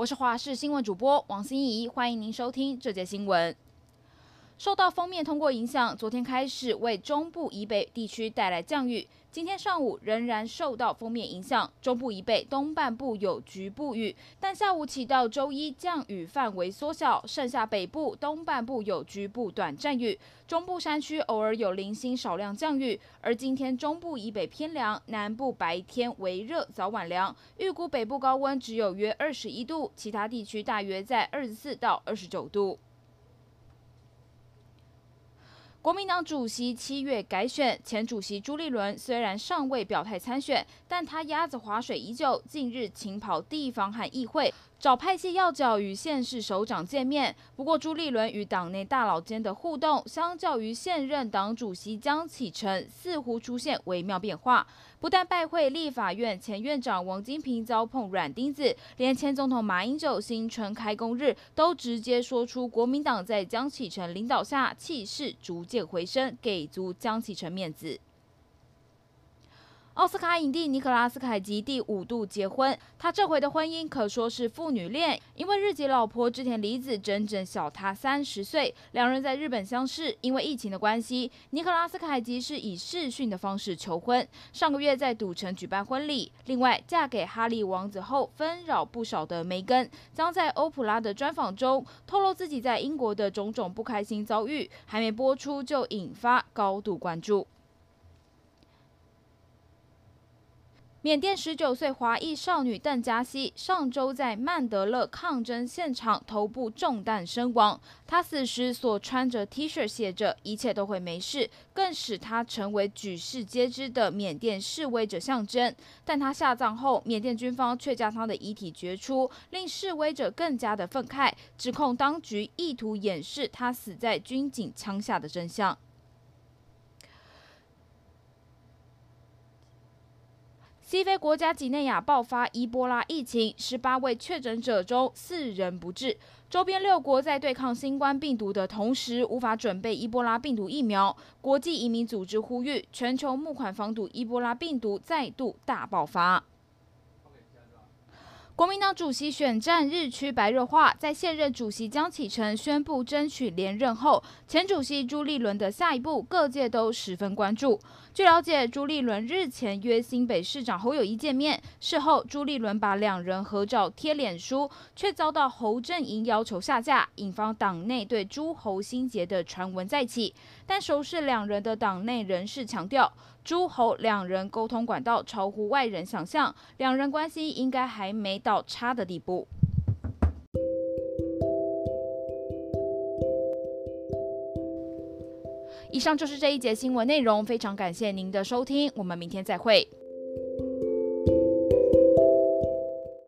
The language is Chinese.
我是华视新闻主播王欣怡，欢迎您收听这节新闻。受到锋面通过影响，昨天开始为中部以北地区带来降雨。今天上午仍然受到锋面影响，中部以北东半部有局部雨，但下午起到周一降雨范围缩小，剩下北部东半部有局部短暂雨，中部山区偶尔有零星少量降雨。而今天中部以北偏凉，南部白天微热，早晚凉，预估北部高温只有约二十一度，其他地区大约在二十四到二十九度。国民党主席七月改选，前主席朱立伦虽然尚未表态参选，但他鸭子划水依旧，近日勤跑地方和议会。找派系要角与县市首长见面，不过朱立伦与党内大佬间的互动，相较于现任党主席江启臣，似乎出现微妙变化。不但拜会立法院前院长王金平遭碰软钉子，连前总统马英九新春开工日都直接说出国民党在江启臣领导下气势逐渐回升，给足江启臣面子。奥斯卡影帝尼克拉斯凯吉第五度结婚，他这回的婚姻可说是父女恋，因为日籍老婆织田理子整整小他三十岁，两人在日本相识，因为疫情的关系，尼克拉斯凯吉是以视讯的方式求婚，上个月在赌城举办婚礼。另外，嫁给哈利王子后纷扰不少的梅根，将在欧普拉的专访中透露自己在英国的种种不开心遭遇，还没播出就引发高度关注。缅甸十九岁华裔少女邓佳希上周在曼德勒抗争现场头部中弹身亡。她死时所穿着 T 恤写着“一切都会没事”，更使她成为举世皆知的缅甸示威者象征。但她下葬后，缅甸军方却将她的遗体掘出，令示威者更加的愤慨，指控当局意图掩饰她死在军警枪下的真相。西非国家几内亚爆发伊波拉疫情，十八位确诊者中四人不治。周边六国在对抗新冠病毒的同时，无法准备伊波拉病毒疫苗。国际移民组织呼吁全球募款防堵伊波拉病毒再度大爆发。国民党主席选战日趋白热化，在现任主席江启臣宣布争取连任后，前主席朱立伦的下一步，各界都十分关注。据了解，朱立伦日前约新北市长侯友谊见面，事后朱立伦把两人合照贴脸书，却遭到侯阵营要求下架，引发党内对朱侯心结的传闻再起。但熟识两人的党内人士强调，诸侯两人沟通管道超乎外人想象，两人关系应该还没到差的地步。以上就是这一节新闻内容，非常感谢您的收听，我们明天再会。